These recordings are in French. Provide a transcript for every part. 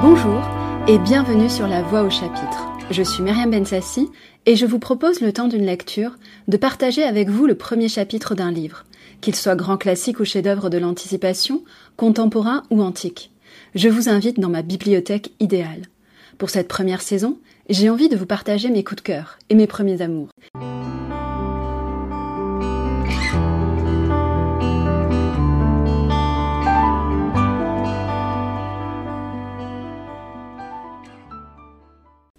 Bonjour et bienvenue sur La Voix au chapitre. Je suis Myriam Bensassi et je vous propose le temps d'une lecture de partager avec vous le premier chapitre d'un livre, qu'il soit grand classique ou chef-d'œuvre de l'anticipation, contemporain ou antique. Je vous invite dans ma bibliothèque idéale. Pour cette première saison, j'ai envie de vous partager mes coups de cœur et mes premiers amours.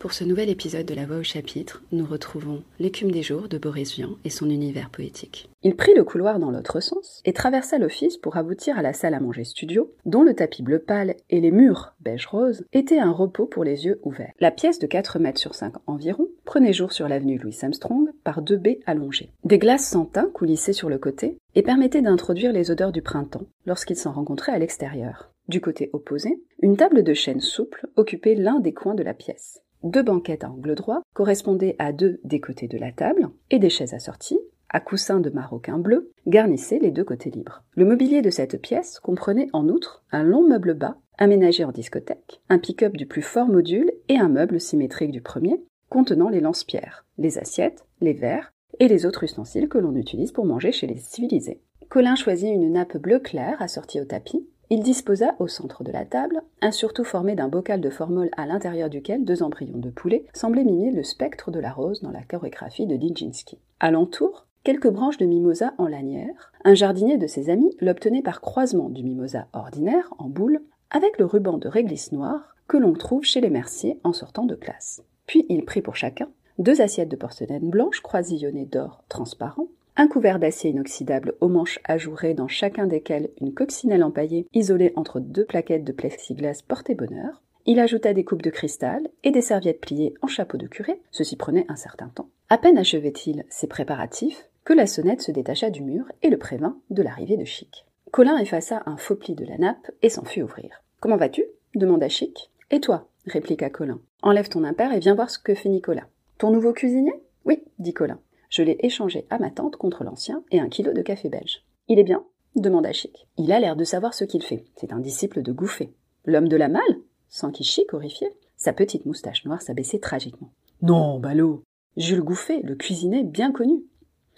Pour ce nouvel épisode de La Voix au chapitre, nous retrouvons L'écume des jours de Boris Vian et son univers poétique. Il prit le couloir dans l'autre sens et traversa l'office pour aboutir à la salle à manger studio, dont le tapis bleu pâle et les murs beige rose étaient un repos pour les yeux ouverts. La pièce de 4 mètres sur 5 environ prenait jour sur l'avenue Louis Armstrong par deux baies allongées. Des glaces sans teint coulissaient sur le côté et permettaient d'introduire les odeurs du printemps lorsqu'ils s'en rencontraient à l'extérieur. Du côté opposé, une table de chêne souple occupait l'un des coins de la pièce. Deux banquettes à angle droit correspondaient à deux des côtés de la table, et des chaises assorties, à coussins de maroquin bleu, garnissaient les deux côtés libres. Le mobilier de cette pièce comprenait en outre un long meuble bas, aménagé en discothèque, un pick-up du plus fort module et un meuble symétrique du premier, contenant les lance-pierres, les assiettes, les verres et les autres ustensiles que l'on utilise pour manger chez les civilisés. Colin choisit une nappe bleu clair assortie au tapis, il disposa au centre de la table un surtout formé d'un bocal de formol à l'intérieur duquel deux embryons de poulet semblaient mimer le spectre de la rose dans la chorégraphie de Dijinski. Alentour, quelques branches de mimosa en lanière. Un jardinier de ses amis l'obtenait par croisement du mimosa ordinaire, en boule, avec le ruban de réglisse noire que l'on trouve chez les merciers en sortant de classe. Puis il prit pour chacun deux assiettes de porcelaine blanche croisillonnées d'or transparent, un couvert d'acier inoxydable aux manches ajourées dans chacun desquels une coccinelle empaillée isolée entre deux plaquettes de plexiglas portait bonheur. Il ajouta des coupes de cristal et des serviettes pliées en chapeau de curé, ceci prenait un certain temps. À peine achevait-il ses préparatifs que la sonnette se détacha du mur et le prévint de l'arrivée de Chic. Colin effaça un faux pli de la nappe et s'en fut ouvrir. Comment vas-tu? demanda Chic. Et toi? répliqua Colin. Enlève ton impair et viens voir ce que fait Nicolas. Ton nouveau cuisinier? Oui, dit Colin. Je l'ai échangé à ma tante contre l'ancien et un kilo de café belge. Il est bien? demanda Chic. Il a l'air de savoir ce qu'il fait. C'est un disciple de Gouffet. L'homme de la malle? S'enquit Chic horrifié. Sa petite moustache noire s'abaissait tragiquement. Non, ballot Jules Gouffet, le cuisinier bien connu.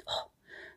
Oh,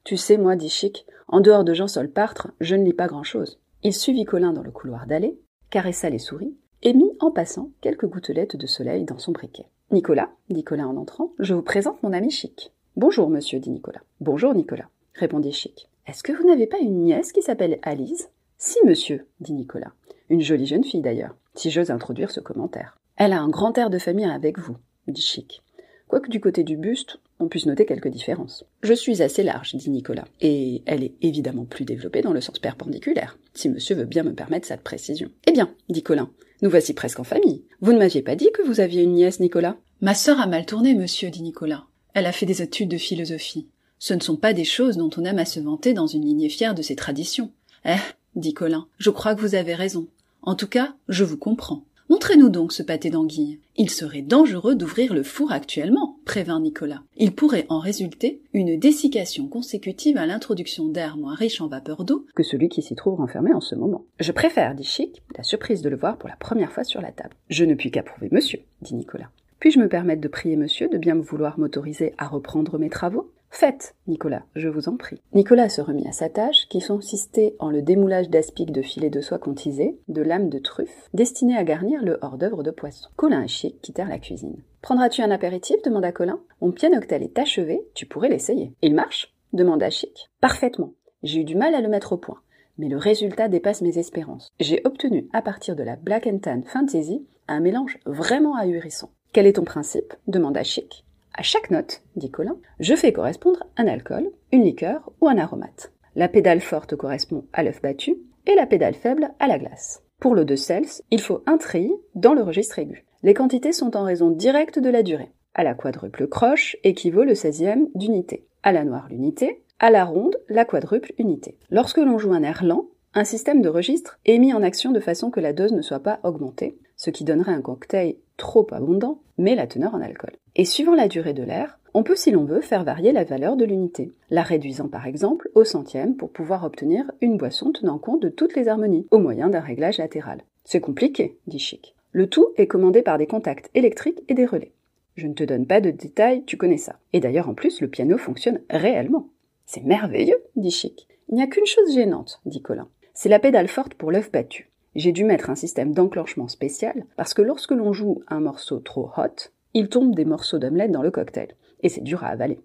tu sais, moi, dit Chic, en dehors de Jean Solpartre, je ne lis pas grand-chose. Il suivit Colin dans le couloir d'allée, caressa les souris, et mit en passant quelques gouttelettes de soleil dans son briquet. Nicolas, dit Colin en entrant, je vous présente mon ami Chic. Bonjour, monsieur, dit Nicolas. Bonjour, Nicolas, répondit Chic. Est-ce que vous n'avez pas une nièce qui s'appelle Alice? Si, monsieur, dit Nicolas. Une jolie jeune fille d'ailleurs, si j'ose introduire ce commentaire. Elle a un grand air de famille avec vous, dit Chic. Quoique du côté du buste, on puisse noter quelques différences. Je suis assez large, dit Nicolas, et elle est évidemment plus développée dans le sens perpendiculaire, si monsieur veut bien me permettre cette précision. Eh bien, dit Colin, nous voici presque en famille. Vous ne m'aviez pas dit que vous aviez une nièce, Nicolas? Ma sœur a mal tourné, monsieur, dit Nicolas. Elle a fait des études de philosophie. Ce ne sont pas des choses dont on aime à se vanter dans une lignée fière de ses traditions. Eh, dit Colin, je crois que vous avez raison. En tout cas, je vous comprends. Montrez-nous donc ce pâté d'anguille. Il serait dangereux d'ouvrir le four actuellement, prévint Nicolas. Il pourrait en résulter une dessiccation consécutive à l'introduction d'air moins riche en vapeur d'eau que celui qui s'y trouve renfermé en ce moment. Je préfère, dit Chic, la surprise de le voir pour la première fois sur la table. Je ne puis qu'approuver monsieur, dit Nicolas. Puis-je me permettre de prier monsieur de bien vouloir m'autoriser à reprendre mes travaux? Faites, Nicolas, je vous en prie. Nicolas se remit à sa tâche, qui consistait en le démoulage d'aspic de filets de soie contisés, de lames de truffe, destinées à garnir le hors-d'œuvre de poisson. Colin et Chic quittèrent la cuisine. Prendras-tu un apéritif? demanda Colin. Mon pianoctel est achevé, tu pourrais l'essayer. Il marche? demanda Chic. Parfaitement. J'ai eu du mal à le mettre au point, mais le résultat dépasse mes espérances. J'ai obtenu, à partir de la Black and Tan Fantasy, un mélange vraiment ahurissant. Quel est ton principe? Demanda Chic. À chaque note, dit Colin, je fais correspondre un alcool, une liqueur ou un aromate. La pédale forte correspond à l'œuf battu et la pédale faible à la glace. Pour l'eau de Cels, il faut un tri dans le registre aigu. Les quantités sont en raison directe de la durée. À la quadruple croche équivaut le 16e d'unité. À la noire l'unité. À la ronde, la quadruple unité. Lorsque l'on joue un air lent, un système de registre est mis en action de façon que la dose ne soit pas augmentée, ce qui donnerait un cocktail trop abondant, mais la teneur en alcool. Et suivant la durée de l'air, on peut, si l'on veut, faire varier la valeur de l'unité, la réduisant par exemple au centième pour pouvoir obtenir une boisson tenant compte de toutes les harmonies, au moyen d'un réglage latéral. C'est compliqué, dit Chic. Le tout est commandé par des contacts électriques et des relais. Je ne te donne pas de détails, tu connais ça. Et d'ailleurs, en plus, le piano fonctionne réellement. C'est merveilleux, dit Chic. Il n'y a qu'une chose gênante, dit Colin. C'est la pédale forte pour l'œuf battu. J'ai dû mettre un système d'enclenchement spécial parce que lorsque l'on joue un morceau trop hot, il tombe des morceaux d'omelette dans le cocktail. Et c'est dur à avaler.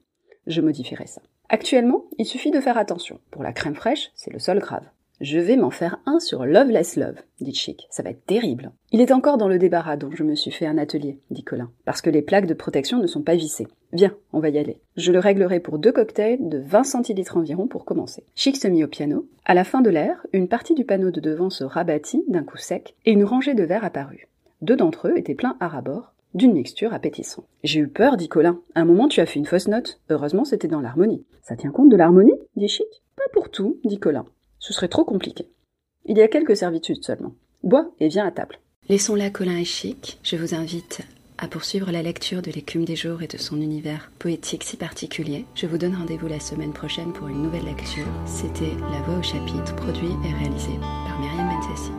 Je modifierai ça. Actuellement, il suffit de faire attention. Pour la crème fraîche, c'est le sol grave. Je vais m'en faire un sur Loveless Love, dit Chic. Ça va être terrible. Il est encore dans le débarras dont je me suis fait un atelier, dit Colin, parce que les plaques de protection ne sont pas vissées. Viens, on va y aller. Je le réglerai pour deux cocktails de 20 centilitres environ pour commencer. Chic se mit au piano. À la fin de l'air, une partie du panneau de devant se rabattit d'un coup sec et une rangée de verres apparut. Deux d'entre eux étaient pleins à rabord, d'une mixture appétissante. J'ai eu peur, dit Colin. À un moment, tu as fait une fausse note. Heureusement, c'était dans l'harmonie. Ça tient compte de l'harmonie dit Chic? Pas pour tout, dit Colin. Ce serait trop compliqué. Il y a quelques servitudes seulement. Bois et viens à table. Laissons là Colin et Chic. Je vous invite à poursuivre la lecture de l'écume des jours et de son univers poétique si particulier. Je vous donne rendez-vous la semaine prochaine pour une nouvelle lecture. C'était La Voix au chapitre, produit et réalisé par Myriam Benzessi.